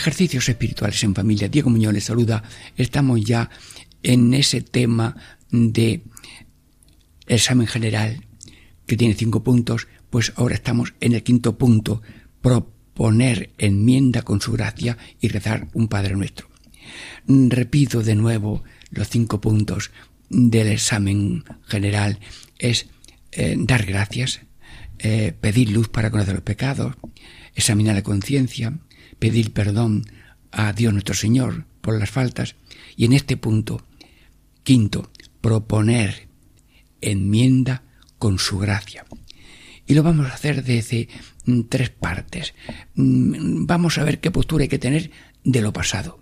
Ejercicios espirituales en familia. Diego Muñoz les saluda. Estamos ya en ese tema de examen general que tiene cinco puntos, pues ahora estamos en el quinto punto, proponer enmienda con su gracia y rezar un Padre Nuestro. Repito de nuevo los cinco puntos del examen general. Es eh, dar gracias, eh, pedir luz para conocer los pecados, examinar la conciencia, pedir perdón a Dios nuestro Señor por las faltas y en este punto, quinto, proponer enmienda con su gracia. Y lo vamos a hacer desde mm, tres partes. Mm, vamos a ver qué postura hay que tener de lo pasado,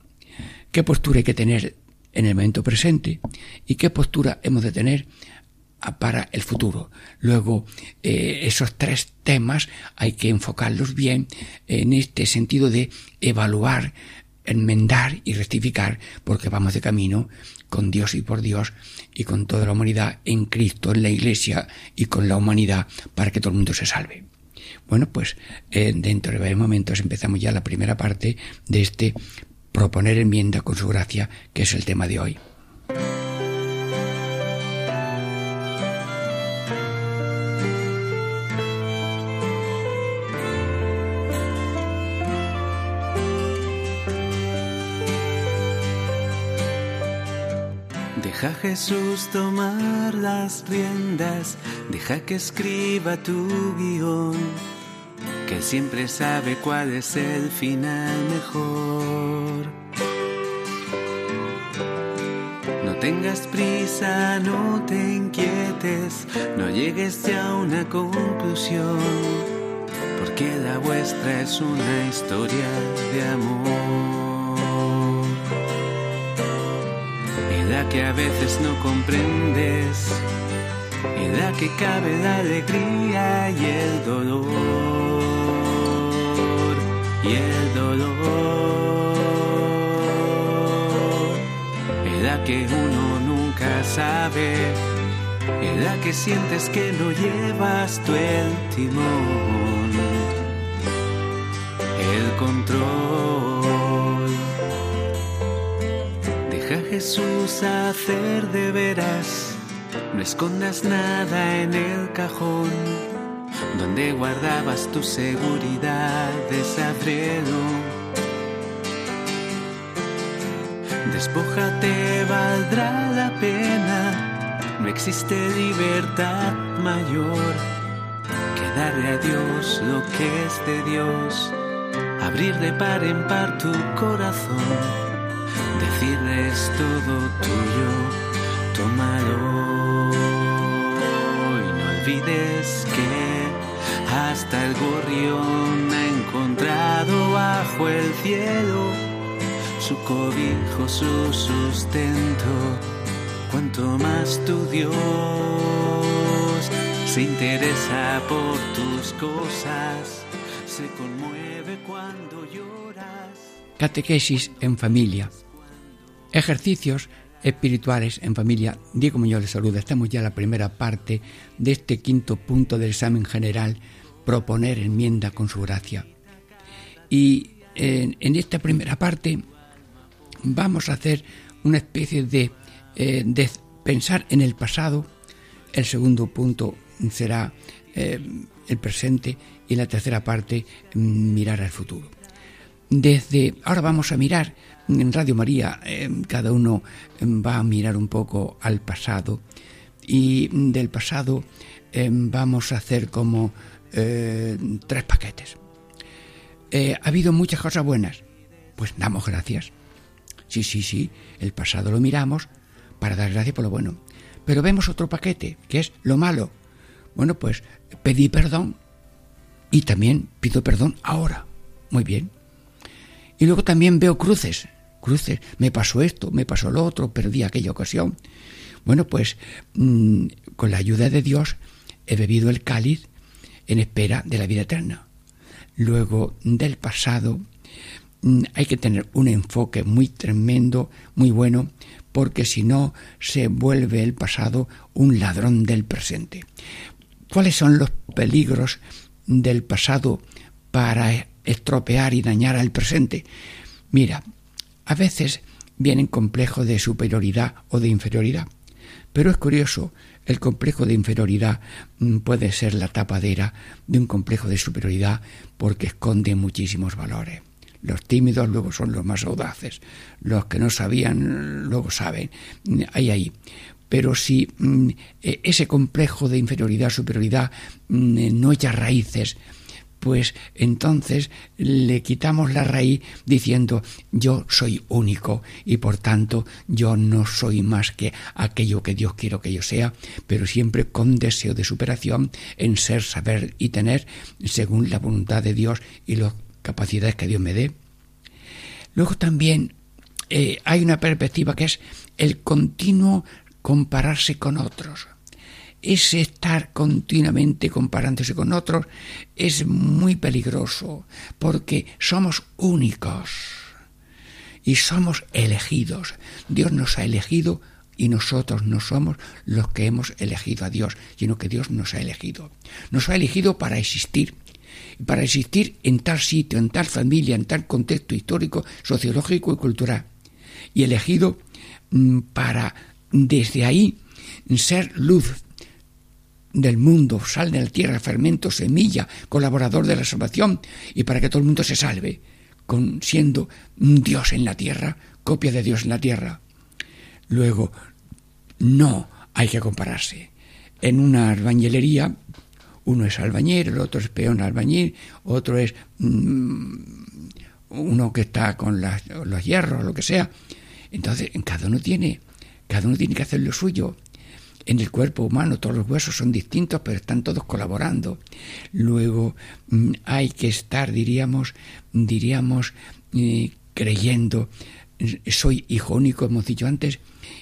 qué postura hay que tener en el momento presente y qué postura hemos de tener para el futuro. Luego, eh, esos tres temas hay que enfocarlos bien en este sentido de evaluar, enmendar y rectificar, porque vamos de camino con Dios y por Dios y con toda la humanidad en Cristo, en la Iglesia y con la humanidad para que todo el mundo se salve. Bueno, pues eh, dentro de varios momentos empezamos ya la primera parte de este proponer enmienda con su gracia, que es el tema de hoy. Deja Jesús tomar las riendas, deja que escriba tu guion, que siempre sabe cuál es el final mejor. No tengas prisa, no te inquietes, no llegues ya a una conclusión, porque la vuestra es una historia de amor. Que a veces no comprendes, en la que cabe la alegría y el dolor, y el dolor, en la que uno nunca sabe, en la que sientes que no llevas tú el timón, el control. Jesús hacer de veras. No escondas nada en el cajón donde guardabas tu seguridad, desabrelo. Despójate, valdrá la pena. No existe libertad mayor que darle a Dios lo que es de Dios. Abrir de par en par tu corazón todo tuyo, tómalo. Y no olvides que hasta el gorrión ha encontrado bajo el cielo su cobijo, su sustento. Cuanto más tu Dios se interesa por tus cosas, se conmueve cuando lloras. Catequesis en familia Ejercicios espirituales en familia. Diego Muñoz les saluda. Estamos ya en la primera parte de este quinto punto del examen general, proponer enmienda con su gracia. Y en, esta primera parte vamos a hacer una especie de, eh, pensar en el pasado. El segundo punto será eh, el presente y la tercera parte mirar al futuro. Desde ahora vamos a mirar en Radio María eh, cada uno eh, va a mirar un poco al pasado y del pasado eh, vamos a hacer como tres paquetes. ha habido muchas cosas buenas, pues damos gracias. Sí, sí, sí, el pasado lo miramos para dar gracias por lo bueno. Pero vemos otro paquete, que es lo malo. Bueno, pues pedí perdón y también pido perdón ahora. Muy bien. Y luego también veo cruces me pasó esto, me pasó lo otro, perdí aquella ocasión. Bueno, pues mm, con la ayuda de Dios he bebido el cáliz en espera de la vida eterna. Luego del pasado mm, hay que tener un enfoque muy tremendo, muy bueno, porque si no se vuelve el pasado un ladrón del presente. ¿Cuáles son los peligros del pasado para estropear y dañar al presente? Mira, a veces vienen complejos de superioridad o de inferioridad. Pero es curioso, el complejo de inferioridad mm, puede ser la tapadera de un complejo de superioridad porque esconde muchísimos valores. Los tímidos luego son los más audaces, los que no sabían luego saben. Hay ahí. Pero si mm, e, ese complejo de inferioridad, superioridad mm, no echa raíces, pues entonces le quitamos la raíz diciendo yo soy único y por tanto yo no soy más que aquello que Dios quiere que yo sea, pero siempre con deseo de superación en ser, saber y tener según la voluntad de Dios y las capacidades que Dios me dé. Luego también eh, hay una perspectiva que es el continuo compararse con otros ese estar continuamente comparándose con otros es muy peligroso porque somos únicos y somos elegidos. Dios nos ha elegido y nosotros no somos los que hemos elegido a Dios, sino que Dios nos ha elegido. Nos ha elegido para existir, para existir en tal sitio, en tal familia, en tal contexto histórico, sociológico y cultural. Y elegido mm, para desde ahí ser luz del mundo, sal de la tierra, fermento, semilla, colaborador de la salvación, y para que todo el mundo se salve, con, siendo Dios en la tierra, copia de Dios en la tierra. Luego, no hay que compararse. En una albañilería, uno es albañil, el otro es peón albañil, otro es mm, uno que está con los hierros, lo que sea. Entonces, cada uno tiene, cada uno tiene que hacer lo suyo en el cuerpo humano todos los huesos son distintos, pero están todos colaborando. Luego mm, hay que estar, diríamos, diríamos, eh, creyendo, soy hijo único, hemos dicho antes,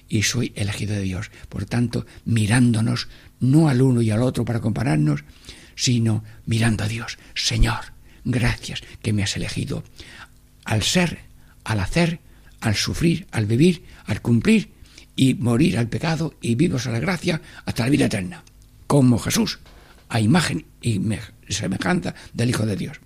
y soy elegido de Dios. Por tanto, mirándonos no al uno y al otro para compararnos, sino mirando a Dios. Señor, gracias que me has elegido. Al ser, al hacer, al sufrir, al vivir, al cumplir, y morir al pecado y vivos a la gracia hasta la vida eterna, como Jesús, a imagen y semejanza del Hijo de Dios.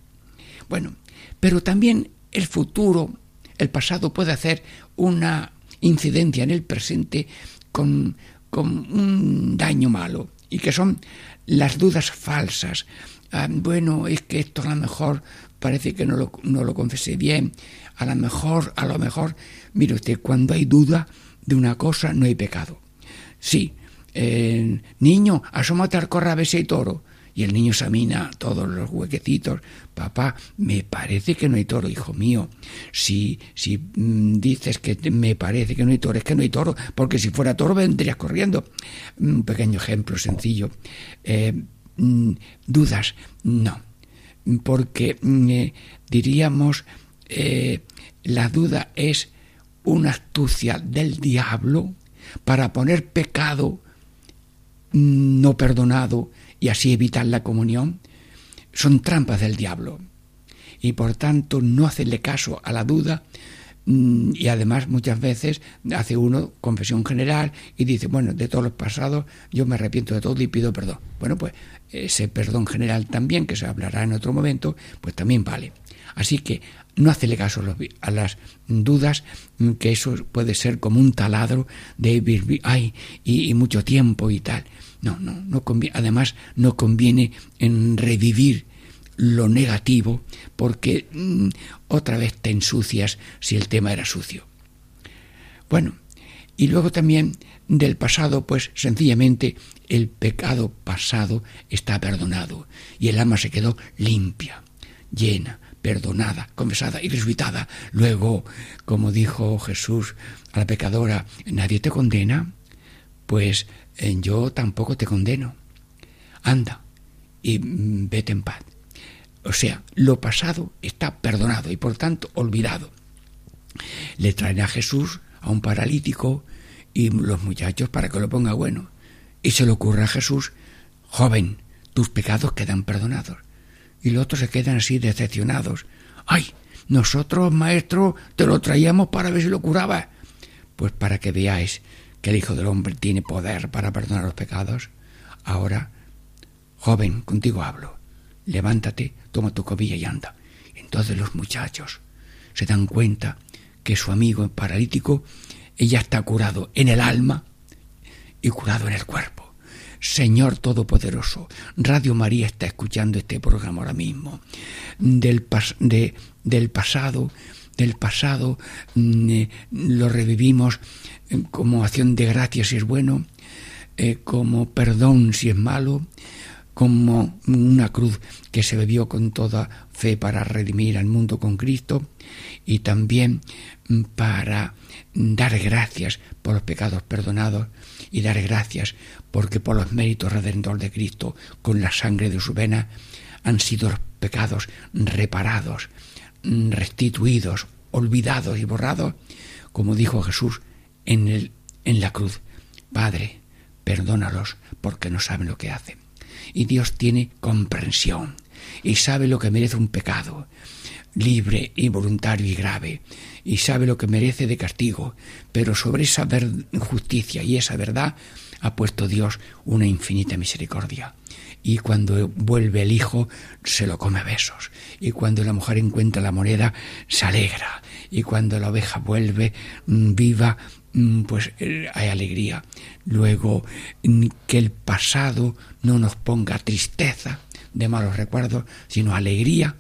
Bueno, pero también el futuro, el pasado puede hacer una incidencia en el presente con, un daño malo, y que son las dudas falsas. Ah, bueno, es que esto a lo mejor parece que no lo, no lo confesé bien, a lo mejor, a lo mejor, mire usted, cuando hay duda, de una cosa no hay pecado. Sí, eh, niño, asómate al corral y toro. Y el niño examina todos los huequecitos. Papá, me parece que no hay toro, hijo mío. Si, si mm, dices que me parece que no hay toro, es que no hay toro, porque si fuera toro vendrías corriendo. Un pequeño ejemplo sencillo. Eh, mm, dudas, no. Porque mm, eh, diríamos, la duda es una astucia del diablo para poner pecado no perdonado y así evitar la comunión, son trampas del diablo. Y por tanto no hacerle caso a la duda mm, y además muchas veces hace uno confesión general y dice, bueno, de todos los pasados yo me arrepiento de todo y pido perdón. Bueno, pues ese perdón general también, que se hablará en otro momento, pues también vale. Así que no hacerle caso a las dudas, mm, que eso puede ser como un taladro de vivir, ay, y, mucho tiempo y tal. No, no, no conviene, además no conviene en revivir lo negativo porque mm, otra vez te ensucias si el tema era sucio. Bueno, y luego también del pasado, pues sencillamente el pecado pasado está perdonado y el alma se quedó limpia, llena, perdonada, confesada y resucitada. Luego, como dijo Jesús a la pecadora, nadie te condena, pues eh, yo tampoco te condeno. Anda y mm, vete en paz. O sea, lo pasado está perdonado y por tanto olvidado. Le traen a Jesús, a un paralítico, y los muchachos para que lo ponga bueno. Y se le ocurre a Jesús, joven, tus pecados quedan perdonados. Y los otros se quedan así decepcionados. ¡Ay! Nosotros, maestro, te lo traíamos para ver si lo curaba. Pues para que veáis que el Hijo del Hombre tiene poder para perdonar los pecados. Ahora, joven, contigo hablo. Levántate, toma tu cobilla y anda. Entonces los muchachos se dan cuenta que su amigo paralítico ella está curado en el alma y curado en el cuerpo. Señor Todopoderoso, Radio María está escuchando este programa ahora mismo. Del, del pasado, del pasado mm, eh, lo revivimos eh, como acción de gracia si es bueno, eh, como perdón si es malo, como una cruz que se bebió con toda fe para redimir al mundo con Cristo y también mm, para dar gracias por los pecados perdonados y dar gracias porque por los méritos redentor de Cristo con la sangre de su vena han sido los pecados reparados, restituidos, olvidados y borrados, como dijo Jesús en, el, en la cruz. Padre, perdónalos porque no saben lo que hacen y Dios tiene comprensión y sabe lo que merece un pecado libre y voluntario y grave y sabe lo que merece de castigo, pero sobre esa justicia y esa verdad ha puesto Dios una infinita misericordia. Y cuando vuelve el hijo, se lo come a besos. Y cuando la mujer encuentra la moneda, se alegra. Y cuando la oveja vuelve mm, viva, Mm, pues eh, hay alegría. Luego, mm, que el pasado no nos ponga tristeza de malos recuerdos, sino alegría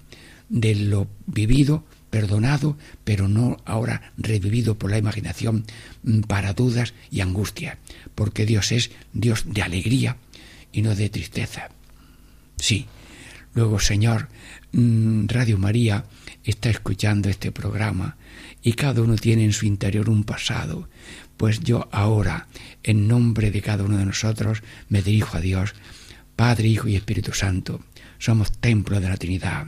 de lo vivido, perdonado, pero no ahora revivido por la imaginación mm, para dudas y angustia, porque Dios es Dios de alegría y no de tristeza. Sí. Luego, Señor, Radio María está escuchando este programa y cada uno tiene en su interior un pasado. Pues yo ahora, en nombre de cada uno de nosotros, me dirijo a Dios, Padre, Hijo y Espíritu Santo. Somos templo de la Trinidad.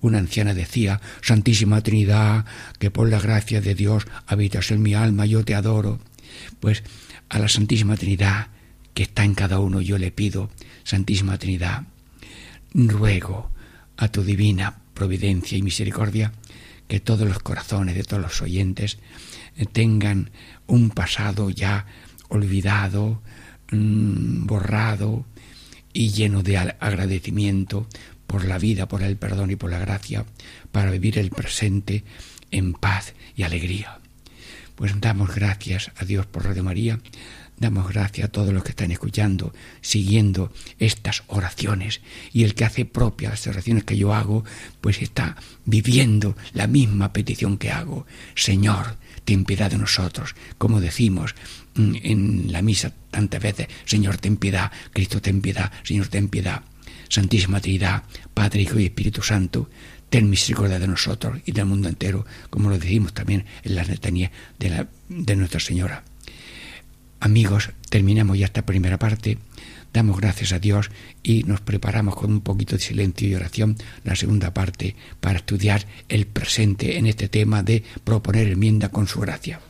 Una anciana decía, Santísima Trinidad, que por la gracia de Dios habitas en mi alma, yo te adoro. Pues a la Santísima Trinidad, que está en cada uno, yo le pido, Santísima Trinidad, ruego a tu divina providencia y misericordia que todos los corazones de todos los oyentes tengan un pasado ya olvidado, mm, borrado y lleno de agradecimiento por la vida, por el perdón y por la gracia, para vivir el presente en paz y alegría. Pues damos gracias a Dios por Radio María, Damos gracias a todos los que están escuchando, siguiendo estas oraciones. Y el que hace propias las oraciones que yo hago, pues está viviendo la misma petición que hago. Señor, ten piedad de nosotros. Como decimos mm, en la misa tantas veces, Señor, ten piedad, Cristo, ten piedad, Señor, ten piedad. Santísima Trinidad, Padre, Hijo y Espíritu Santo, ten misericordia de nosotros y del mundo entero, como lo decimos también en la letanía de, la, de Nuestra Señora. Amigos, terminamos ya esta primera parte. Damos gracias a Dios y nos preparamos con un poquito de silencio y oración la segunda parte para estudiar el presente en este tema de proponer enmienda con su gracia.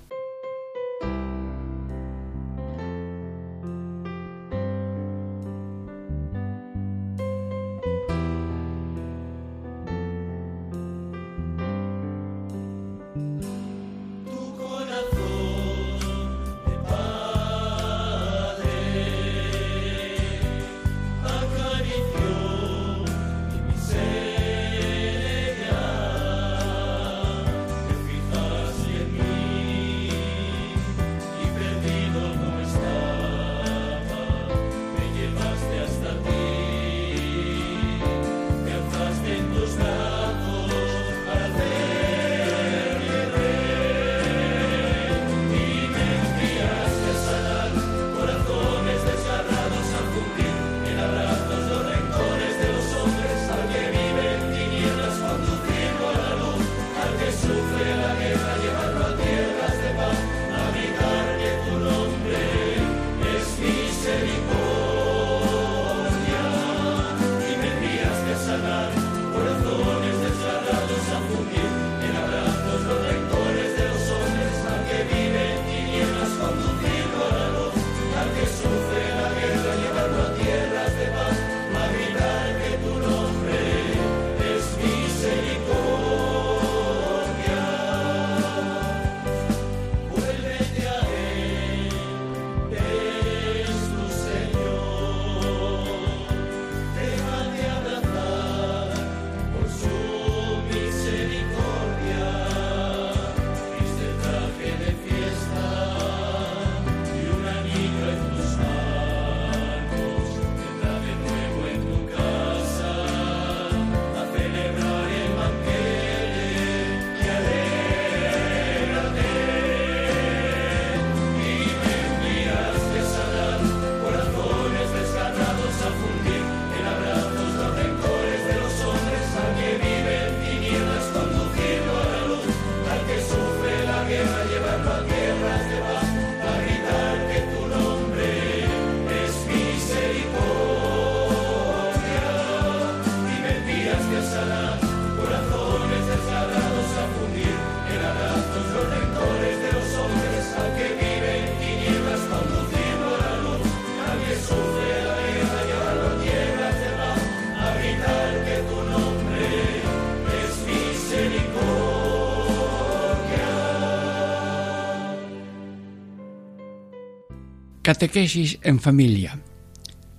Catequesis en familia.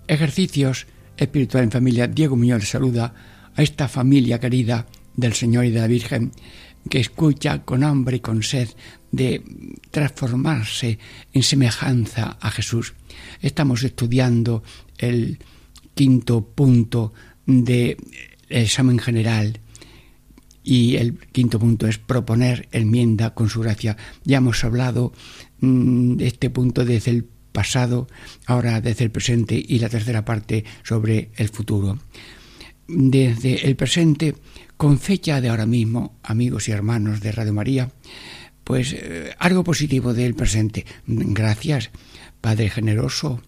Ejercicios espiritual en familia. Diego Muñoz saluda a esta familia querida del Señor y de la Virgen que escucha con hambre y con sed de transformarse en semejanza a Jesús. Estamos estudiando el quinto punto del examen general y el quinto punto es proponer enmienda con su gracia. Ya hemos hablado mm, de este punto desde el pasado, ahora desde el presente y la tercera parte sobre el futuro. Desde el presente, con fecha de ahora mismo, amigos y hermanos de Radio María, pues eh, algo positivo del presente. Gracias, Padre generoso,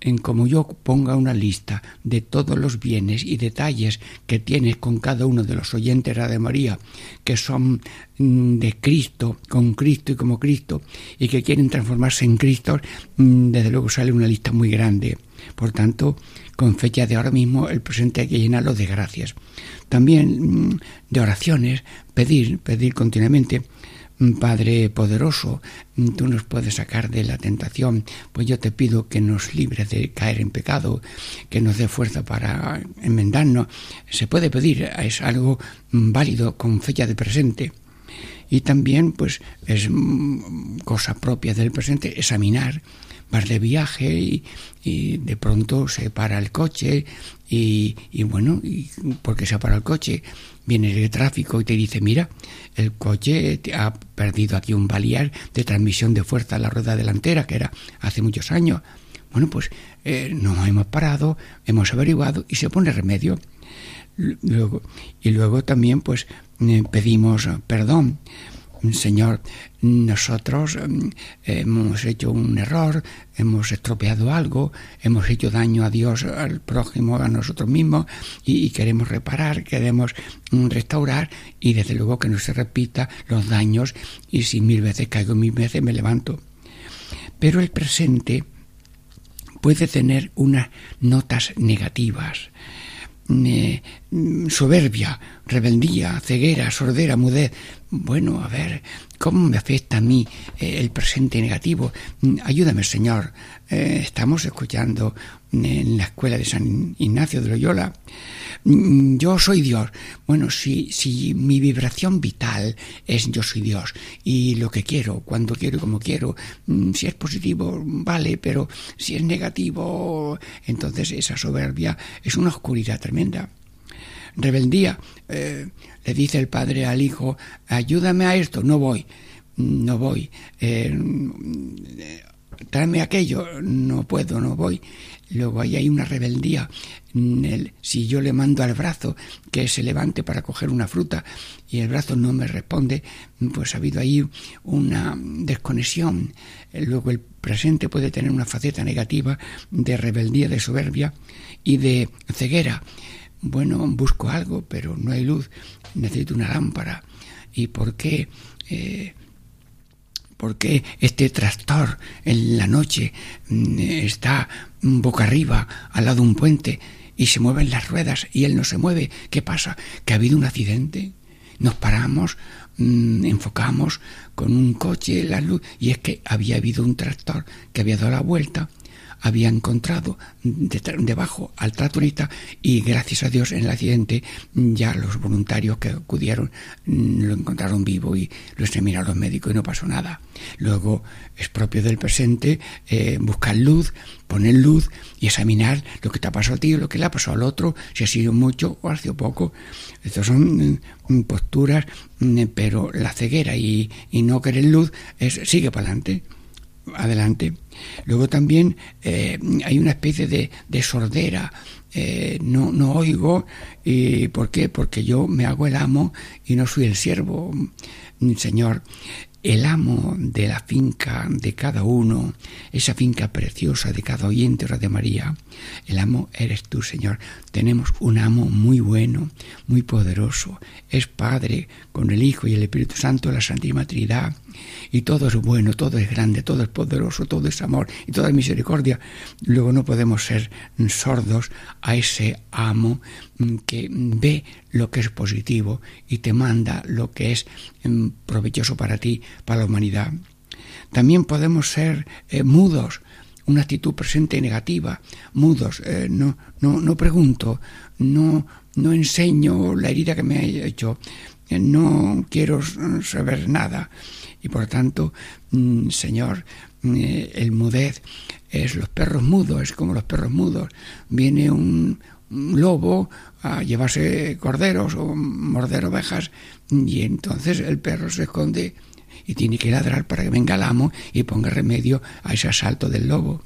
en como yo ponga una lista de todos los bienes y detalles que tienes con cada uno de los oyentes de María, que son mm, de Cristo, con Cristo y como Cristo, y que quieren transformarse en Cristo, mm, desde luego sale una lista muy grande. Por tanto, con fecha de ahora mismo, el presente hay que llenarlo de gracias. También mm, de oraciones, pedir, pedir continuamente Padre poderoso, tú nos puedes sacar de la tentación, pues yo te pido que nos libre de caer en pecado, que nos dé fuerza para enmendarnos. Se puede pedir, es algo válido con fecha de presente. Y también, pues, es cosa propia del presente, examinar vas de viaje y, de pronto se para el coche y, bueno, porque se para el coche, viene el tráfico y te dice, mira, el coche ha perdido aquí un baliar de transmisión de fuerza a la rueda delantera, que era hace muchos años. Bueno, pues eh, nos hemos parado, hemos averiguado y se pone remedio. Luego, y luego también pues eh, pedimos perdón Señor, nosotros mm, hemos hecho un error, hemos estropeado algo, hemos hecho daño a Dios, al prójimo, a nosotros mismos y, queremos reparar, queremos mm, restaurar y desde luego que no se repita los daños y si mil veces caigo, mil veces me levanto. Pero el presente puede tener unas notas negativas soberbia, rebeldía, ceguera, sordera, mudez. Bueno, a ver, ¿cómo me afecta a mí eh, el presente negativo? Mm, ayúdame, Señor. Eh, estamos escuchando en la escuela de San Ignacio de Loyola. Mm, yo soy Dios. Bueno, si, si mi vibración vital es yo soy Dios y lo que quiero, cuando quiero y como quiero, mm, si es positivo, vale, pero si es negativo, entonces esa soberbia es una oscuridad tremenda. Rebeldía, eh, le dice el padre al hijo, ayúdame a esto, no voy, no voy. Eh, tráeme aquello, no puedo, no voy. Luego ahí hay una rebeldía. si yo le mando al brazo que se levante para coger una fruta y el brazo no me responde, pues ha habido ahí una desconexión. Luego el presente puede tener una faceta negativa de rebeldía, de soberbia y de ceguera. Bueno, busco algo, pero no hay luz, necesito una lámpara. ¿Y por qué? Eh, ¿Por qué este tractor en la noche mm, está boca arriba al lado de un puente y se mueven las ruedas y él no se mueve? ¿Qué pasa? ¿Que ha habido un accidente? Nos paramos, mm, enfocamos con un coche la luz y es que había habido un tractor que había dado la vuelta había encontrado debajo al tractorista y gracias a Dios en el accidente ya los voluntarios que acudieron mm, lo encontraron vivo y lo examinaron los médicos y no pasó nada. Luego es propio del presente eh, buscar luz, poner luz y examinar lo que te ha pasado a ti, lo que le ha pasado al otro, si ha sido mucho o ha sido poco. Estas son mm, posturas, mm, pero la ceguera y, y no querer luz es sigue para adelante adelante. Luego también eh, hay una especie de, de sordera. Eh, no, no oigo. ¿Y por qué? Porque yo me hago el amo y no soy el siervo. Señor, el amo de la finca de cada uno, esa finca preciosa de cada oyente de María, el amo eres tú, Señor. Tenemos un amo muy bueno, muy poderoso. Es Padre con el Hijo y el Espíritu Santo, la Santísima Trinidad y todo es bueno, todo es grande, todo es poderoso, todo es amor y toda es misericordia, luego no podemos ser sordos a ese amo que ve lo que es positivo y te manda lo que es mm, provechoso para ti, para la humanidad. También podemos ser eh, mudos, una actitud presente negativa, mudos, eh, no, no, no pregunto, no, no enseño la herida que me ha hecho, no quiero saber nada. Y por tanto, mm, Señor, eh, el mudez es los perros mudos, es como los perros mudos. Viene un, lobo a llevarse corderos o morder ovejas y entonces el perro se esconde y tiene que ladrar para que venga el amo y ponga remedio a ese asalto del lobo.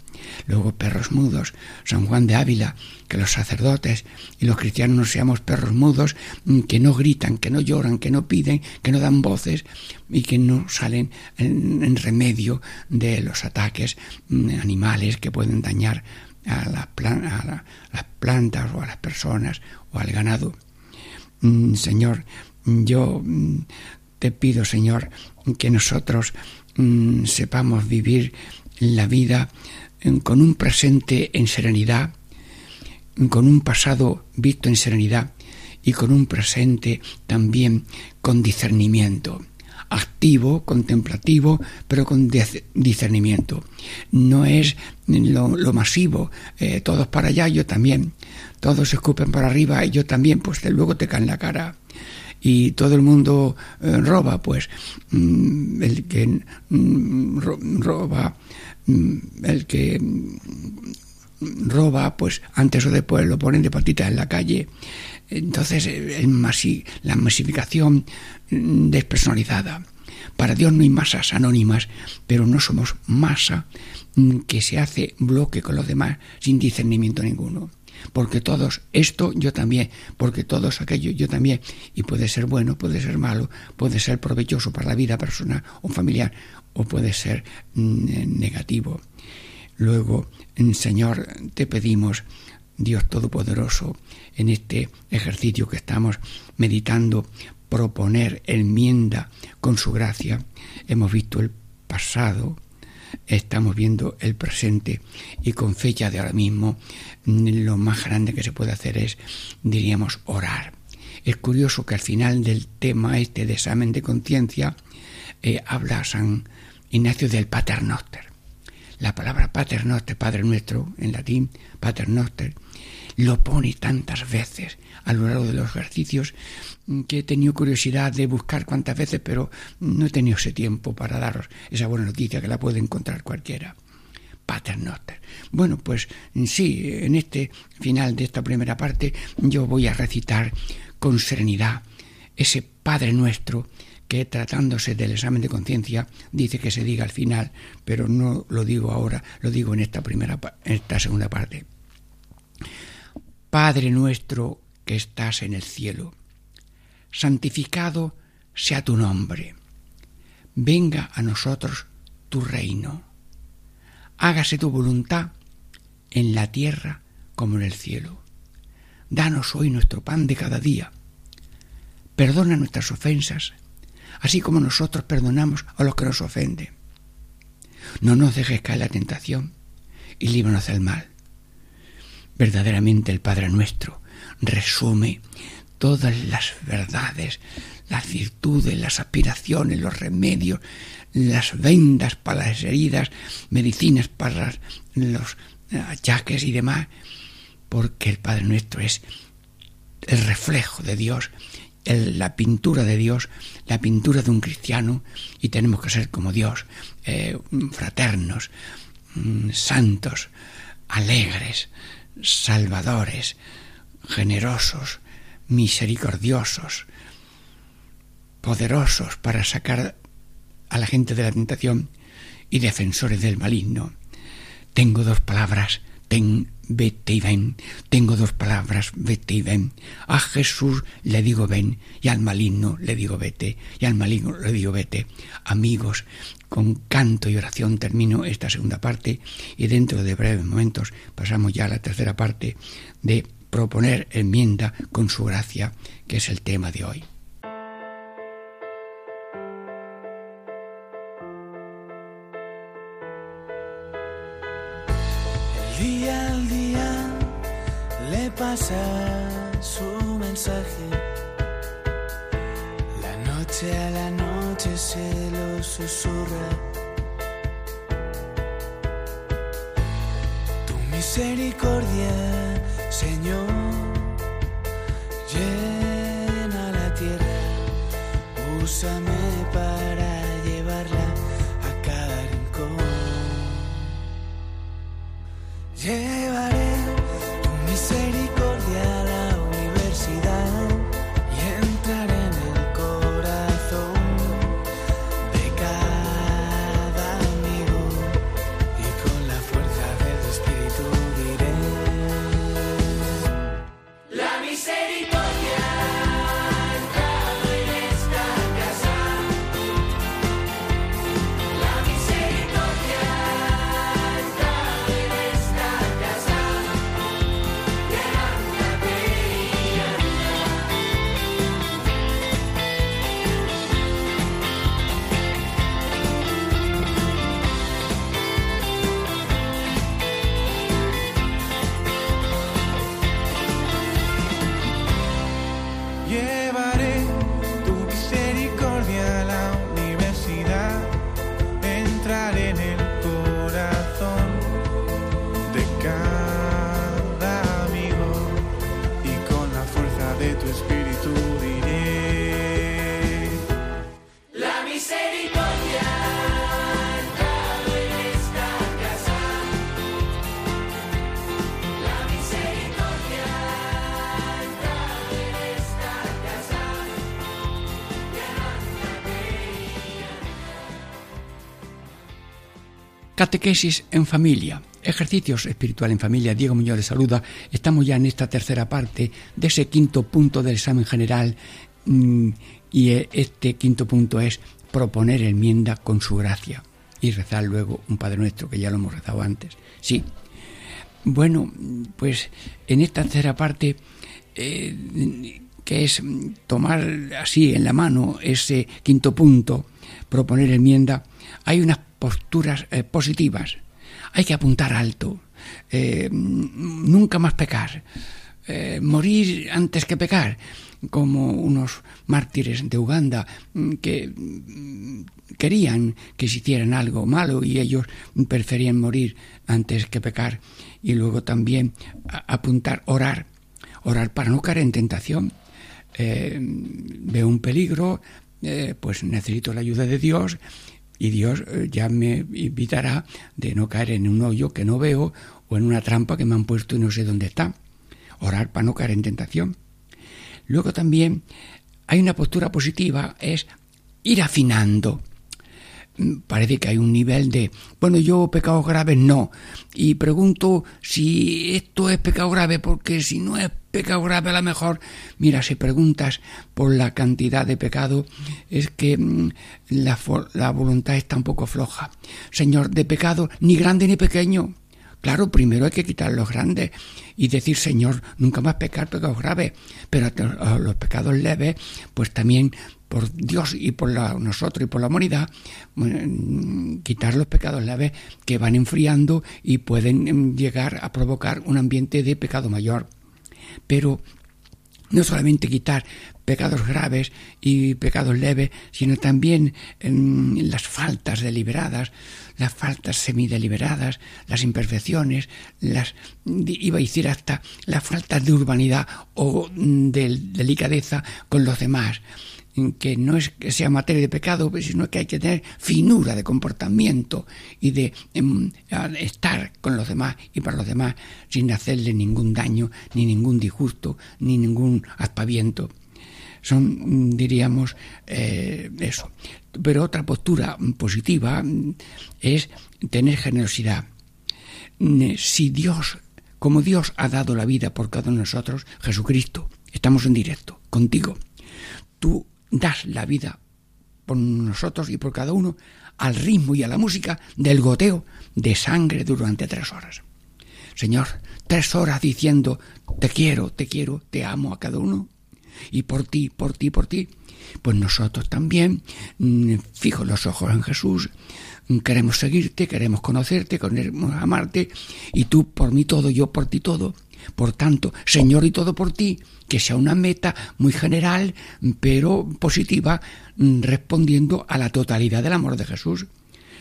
Luego perros mudos, San Juan de Ávila, que los sacerdotes y los cristianos no seamos perros mudos, mm, que no gritan, que no lloran, que no piden, que no dan voces y que no salen en, remedio de los ataques mm, animales que pueden dañar a, la a las plantas o a las personas o al ganado. Mm, Señor, yo te pido, Señor, que nosotros mm, sepamos vivir la vida mm, con un presente en serenidad, con un pasado visto en serenidad y con un presente también con discernimiento. Activo, contemplativo, pero con discernimiento. No es lo, masivo, eh, todos para allá, yo también, todos escupen para arriba y yo también, pues luego te caen la cara y todo el mundo eh, roba, pues mm, el que mm, roba, mm, el que roba, pues antes o después lo ponen de patitas en la calle. Entonces, el la masificación despersonalizada. Para Dios no hay masas anónimas, pero no somos masa que se hace bloque con los demás sin discernimiento ninguno porque todos esto yo también, porque todos aquello yo también, y puede ser bueno, puede ser malo, puede ser provechoso para la vida personal o familiar, o puede ser mm, negativo. Luego, mm, Señor, te pedimos, Dios Todopoderoso, en este ejercicio que estamos meditando, proponer enmienda con su gracia. Hemos visto el pasado, estamos viendo el presente y con fecha de ahora mismo lo más grande que se puede hacer es, diríamos, orar. Es curioso que al final del tema este de examen de conciencia eh, habla San Ignacio del paternoster. La palabra paternoster, Padre Nuestro, en latín, paternoster, lo pone tantas veces a lo largo de los ejercicios que he tenido curiosidad de buscar cuántas veces, pero no he tenido ese tiempo para daros esa buena noticia que la puede encontrar cualquiera. Paternoster. Bueno, pues sí, en este final de esta primera parte yo voy a recitar con serenidad ese Padre nuestro que tratándose del examen de conciencia dice que se diga al final, pero no lo digo ahora, lo digo en esta primera en esta segunda parte. Padre nuestro que estás en el cielo, santificado sea tu nombre. Venga a nosotros tu reino. Hágase tu voluntad en la tierra como en el cielo. Danos hoy nuestro pan de cada día. Perdona nuestras ofensas, así como nosotros perdonamos a los que nos ofenden. No nos dejes caer la tentación y líbranos del mal. Verdaderamente el Padre nuestro resume todas las verdades, las virtudes, las aspiraciones, los remedios, las vendas para las heridas, medicinas para los achaques y demás, porque el Padre nuestro es el reflejo de Dios, la pintura de Dios, la pintura de un cristiano, y tenemos que ser como Dios, eh, fraternos, mm, santos, alegres, salvadores, generosos, misericordiosos, poderosos para sacar a la gente de la tentación y defensores del maligno. Tengo dos palabras, ten, vete y ven. Tengo dos palabras, vete y ven. A Jesús le digo ven y al maligno le digo vete y al maligno le digo vete. Amigos, con canto y oración termino esta segunda parte y dentro de breves momentos pasamos ya a la tercera parte de proponer enmienda con su gracia, que es el tema de hoy. El día al día le pasa su mensaje. La noche a la noche se lo susurra. Misericordia, Señor, llena la tierra, úsame Catequesis en familia. Ejercicios espiritual en familia. Diego Muñoz les saluda. Estamos ya en esta tercera parte de ese quinto punto del examen general. mm, Y eh, este quinto punto es proponer enmienda con su gracia. Y rezar luego un Padre Nuestro, que ya lo hemos rezado antes. Sí. Bueno, pues en esta tercera parte, eh, que es tomar así en la mano ese quinto punto, proponer enmienda, hay unas posturas eh, positivas. Hay que apuntar alto, eh, nunca más pecar, eh, morir antes que pecar, como unos mártires de Uganda mm, que mm, querían que se hicieran algo malo y ellos preferían morir antes que pecar. Y luego también apuntar, orar, orar para no caer en tentación. Veo un peligro, pues necesito la ayuda de Dios y Dios eh, ya me invitará de no caer en un hoyo que no veo o en una trampa que me han puesto y no sé dónde está. Orar para no caer en tentación. Luego también hay una postura positiva, es ir afinando. Mm, Parece que hay un nivel de, bueno, yo pecados graves no. Y pregunto si esto es pecado grave, porque si no es pecado grave a lo mejor, mira, si preguntas por la cantidad de pecado, es que mm, la, la voluntad está un poco floja. Señor, de pecado ni grande ni pequeño. Claro, primero hay que quitar los grandes y decir, Señor, nunca más pecar pecados graves, pero los pecados leves, pues también por Dios y por la- nosotros y por la humanidad, mm, quitar los pecados leves que van enfriando y pueden mm, llegar a provocar un ambiente de pecado mayor. Pero no solamente quitar pecados graves y pecados leves, sino también em, las faltas deliberadas, las faltas semideliberadas, las imperfecciones, las iba a decir hasta las faltas de urbanidad o mm, de delicadeza con los demás que no es que sea materia de pecado, pues, sino que hay que tener finura de comportamiento y de em, a- estar con los demás y para los demás sin hacerle ningún daño, ni ningún disgusto, ni ningún aspaviento. Son, mm, diríamos, eh, eso. Pero otra postura positiva mm, es tener generosidad. Mm, Si Dios, como Dios ha dado la vida por cada uno de nosotros, Jesucristo, estamos en directo contigo, tú das la vida por nosotros y por cada uno al ritmo y a la música del goteo de sangre durante tres horas. Señor, tres horas diciendo, te quiero, te quiero, te amo a cada uno. Y por ti, por ti, por ti. Pues nosotros también, mm, fijo los ojos en Jesús, queremos seguirte, queremos conocerte, queremos amarte, y tú por mí todo, yo por ti todo. Por tanto, Señor, y todo por ti, que sea una meta muy general, pero positiva, mm, respondiendo a la totalidad del amor de Jesús.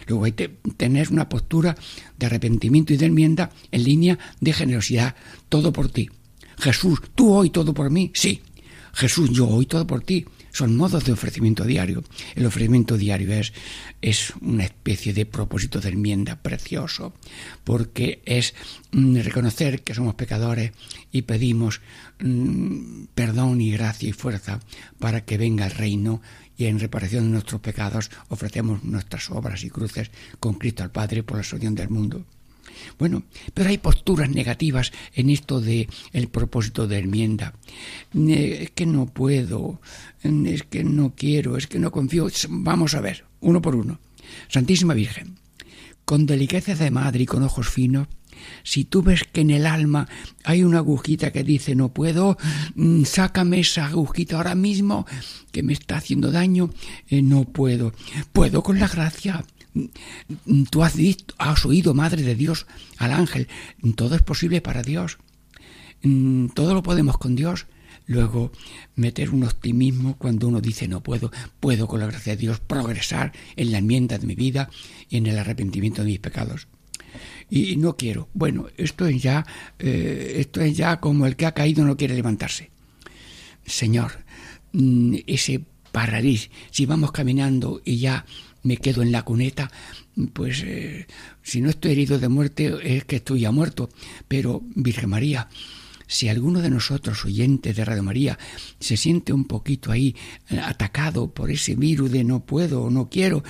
Luego hay que tener una postura de arrepentimiento y de enmienda en línea de generosidad. Todo por ti. Jesús, tú hoy todo por mí. Sí. Jesús, yo hoy todo por ti son modos de ofrecimiento diario. El ofrecimiento diario es, es una especie de propósito de enmienda precioso, porque es mm, reconocer que somos pecadores y pedimos mm, perdón y gracia y fuerza para que venga el reino y en reparación de nuestros pecados ofrecemos nuestras obras y cruces con Cristo al Padre por la salvación del mundo. Bueno, pero hay posturas negativas en esto de el propósito de enmienda. Es que no puedo, es que no quiero, es que no confío. Vamos a ver, uno por uno. Santísima Virgen, con delicadeza de madre y con ojos finos, si tú ves que en el alma hay una agujita que dice no puedo, mm, sácame esa agujita ahora mismo que me está haciendo daño, eh, no puedo. Puedo con la gracia Tú has, visto, has oído, Madre de Dios, al ángel. Todo es posible para Dios. Mm, todo lo podemos con Dios. Luego, meter un optimismo cuando uno dice no puedo, puedo con la gracia de Dios progresar en la enmienda de mi vida y en el arrepentimiento de mis pecados. Y no quiero. Bueno, esto es ya, eh, esto es ya como el que ha caído no quiere levantarse. Señor, mm, ese paradís, si vamos caminando y ya me quedo en la cuneta, pues eh, si no estoy herido de muerte es que estoy ya muerto. Pero, Virgen María, si alguno de nosotros, oyentes de Radio María, se siente un poquito ahí eh, atacado por ese virus de no puedo o no quiero,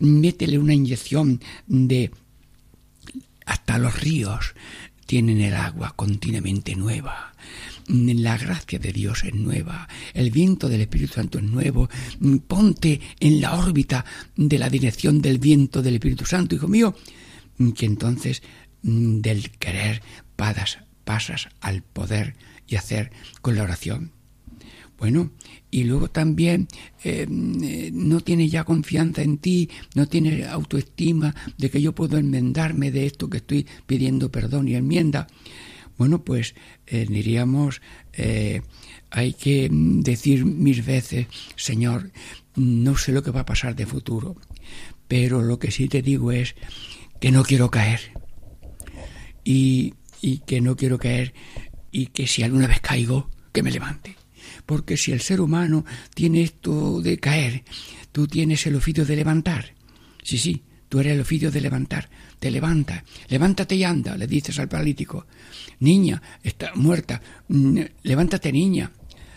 métele una inyección de hasta los ríos tienen el agua continuamente nueva la gracia de Dios es nueva, el viento del Espíritu Santo es nuevo, ponte en la órbita de la dirección del viento del Espíritu Santo, hijo mío, que entonces mm, del querer pasas, pasas al poder y hacer con la oración. Bueno, y luego también eh, no tiene ya confianza en ti, no tiene autoestima de que yo puedo enmendarme de esto que estoy pidiendo perdón y enmienda. Bueno, pues eh, diríamos, eh, hay que decir mil veces, Señor, no sé lo que va a pasar de futuro, pero lo que sí te digo es que no quiero caer. Y, y que no quiero caer y que si alguna vez caigo, que me levante. Porque si el ser humano tiene esto de caer, tú tienes el oficio de levantar. Sí, sí, tú eres el oficio de levantar. Te levanta, levántate y anda, le dices al paralítico niña, está muerta, mm, levántate niña,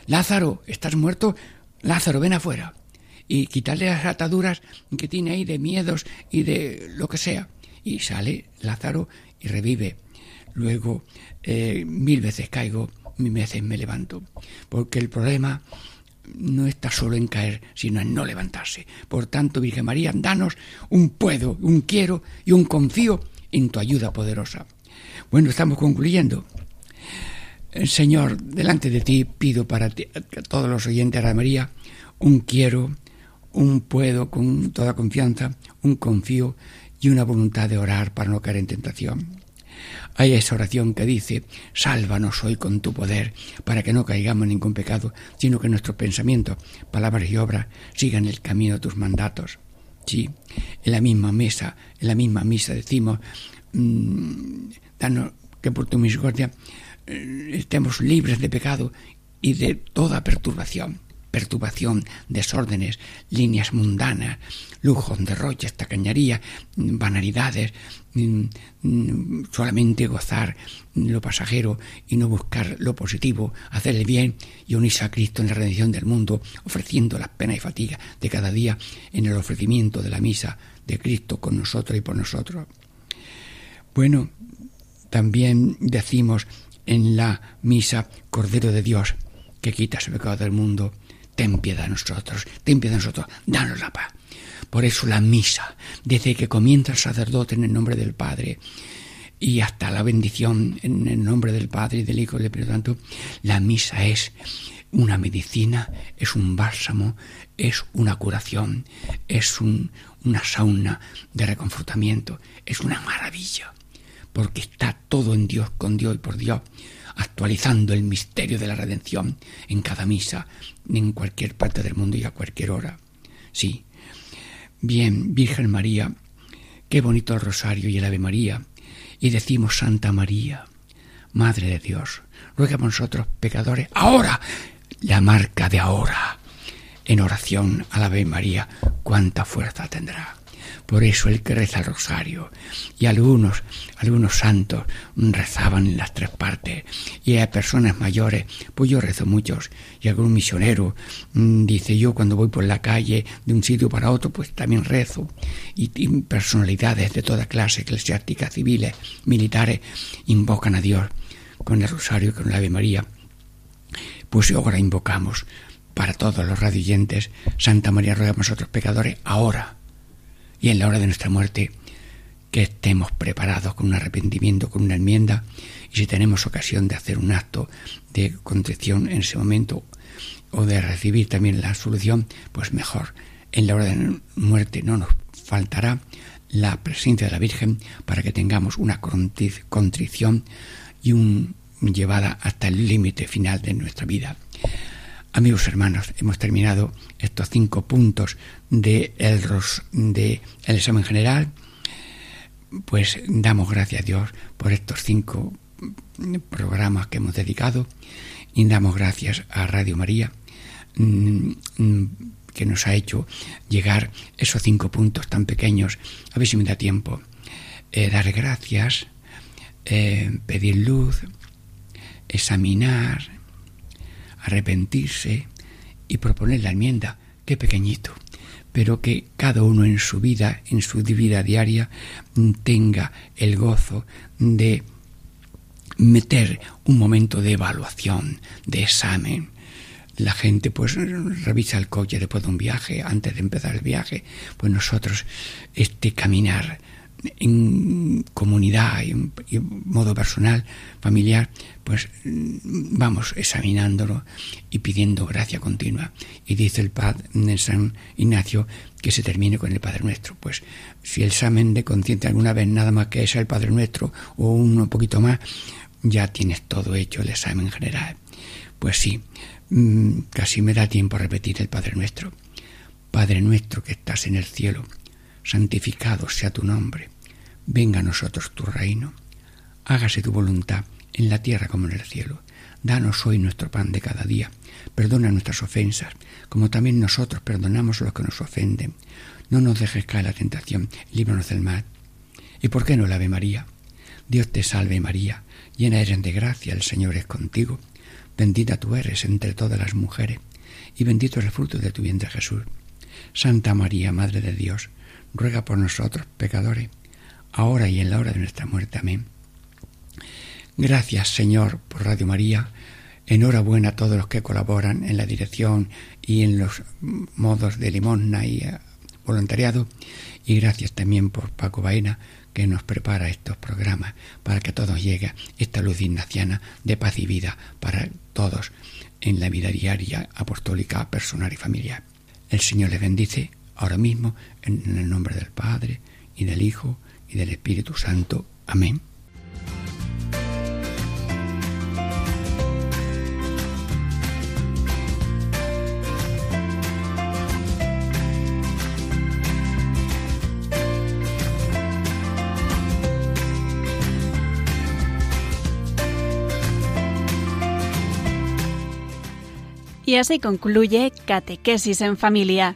Lázaro, estás muerto, Lázaro, ven afuera. Y quitarle las ataduras que tiene ahí de miedos y de lo que sea. Y sale Lázaro y revive. Luego, eh, mil veces caigo, mil veces me levanto. Porque el problema no está solo en caer, sino en no levantarse. Por tanto, Virgen María, danos un puedo, un quiero y un confío en tu ayuda poderosa. Bueno, estamos concluyendo. Eh, Señor, delante de ti pido para todos los oyentes de María un quiero, un puedo con toda confianza, un confío y una voluntad de orar para no caer en tentación. Hay esa oración que dice, sálvanos hoy con tu poder, para que no caigamos en ningún pecado, sino que nuestros pensamientos, palabras y obras sigan el camino de tus mandatos. Sí, en la misma mesa, en la misma misa decimos, mm, danos que por tu misericordia eh, estemos libres de pecado y de toda perturbación, perturbación, desórdenes, líneas mundanas, lujos, derroches, tacañería, banalidades, mm, mm, solamente gozar lo pasajero y no buscar lo positivo, hacer el bien y unirse a Cristo en la redención del mundo, ofreciendo las penas y fatigas de cada día en el ofrecimiento de la misa de Cristo con nosotros y por nosotros. Bueno, también decimos en la misa, Cordero de Dios, que quitas el pecado del mundo, ten piedad de nosotros, ten piedad de nosotros, danos la paz. Por eso la misa, desde que comienza el sacerdote en el nombre del Padre y hasta la bendición en el nombre del Padre y del Hijo y del Espíritu Santo, la misa es una medicina, es un bálsamo, es una curación, es una sauna de reconfortamiento, es una maravilla porque está todo en Dios, con Dios y por Dios, actualizando el misterio de la redención en cada misa, en cualquier parte del mundo y a cualquier hora. Sí. Bien, Virgen María, qué bonito el rosario y el Ave María, y decimos Santa María, Madre de Dios, ruega por nosotros pecadores, ahora, la marca de ahora, en oración a la Ave María, cuánta fuerza tendrá. Por eso el que reza el rosario. Y algunos, algunos santos rezaban en las tres partes. Y hay personas mayores, pues yo rezo muchos. Y algún misionero mm, dice yo cuando voy por la calle de un sitio para otro, pues también rezo. Y, personalidades de toda clase, eclesiásticas, civiles, militares, invocan a Dios con el rosario, con la Ave María. Pues ahora invocamos para todos los radioyentes, Santa María ruega por nosotros pecadores, ahora y en la hora de nuestra muerte, que estemos preparados con un arrepentimiento, con una enmienda, y si tenemos ocasión de hacer un acto de contrición en ese momento o de recibir también la solución, pues mejor. En la hora de muerte no nos faltará la presencia de la Virgen para que tengamos una contrición y un llevada hasta el límite final de nuestra vida. Amigos hermanos, hemos terminado estos cinco puntos de el, de el examen general. Pues damos gracias a Dios por estos cinco programas que hemos dedicado y damos gracias a Radio María mm, mm, que nos ha hecho llegar esos cinco puntos tan pequeños. A ver si me da tiempo. Eh, dar gracias, eh, pedir luz, examinar, arrepentirse y proponer la enmienda. Qué pequeñito pero que cada uno en su vida, en su vida diaria, tenga el gozo de meter un momento de evaluación, de examen. La gente pues revisa el coche después de un viaje, antes de empezar el viaje, pues nosotros este caminar en comunidad y en, modo personal, familiar, pues vamos examinándolo y pidiendo gracia continua. Y dice el Padre San Ignacio que se termine con el Padre Nuestro. Pues si el examen de conciencia alguna vez nada más que es el Padre Nuestro o uno poquito más, ya tienes todo hecho el examen general. Pues sí, mm, casi me da tiempo a repetir el Padre Nuestro. Padre nuestro que estás en el cielo, santificado sea tu nombre, venga a nosotros tu reino, hágase tu voluntad en la tierra como en el cielo. Danos hoy nuestro pan de cada día, perdona nuestras ofensas, como también nosotros perdonamos a los que nos ofenden. No nos dejes caer la tentación, líbranos del mal. ¿Y por qué no la Ave María? Dios te salve María, llena eres de gracia, el Señor es contigo. Bendita tú eres entre todas las mujeres, y bendito es el fruto de tu vientre Jesús. Santa María, Madre de Dios, ruega por nosotros pecadores, ahora y en la hora de nuestra muerte. Amén. Gracias, Señor, por Radio María. Enhorabuena a todos los que colaboran en la dirección y en los modos de limosna y eh, voluntariado. Y gracias también por Paco Baena, que nos prepara estos programas para que a todos llegue esta luz ignaciana de paz y vida para todos en la vida diaria, apostólica, personal y familiar. El Señor les bendice ahora mismo en el nombre del Padre y del Hijo y del Espíritu Santo. Amén. Y así concluye Catequesis en Familia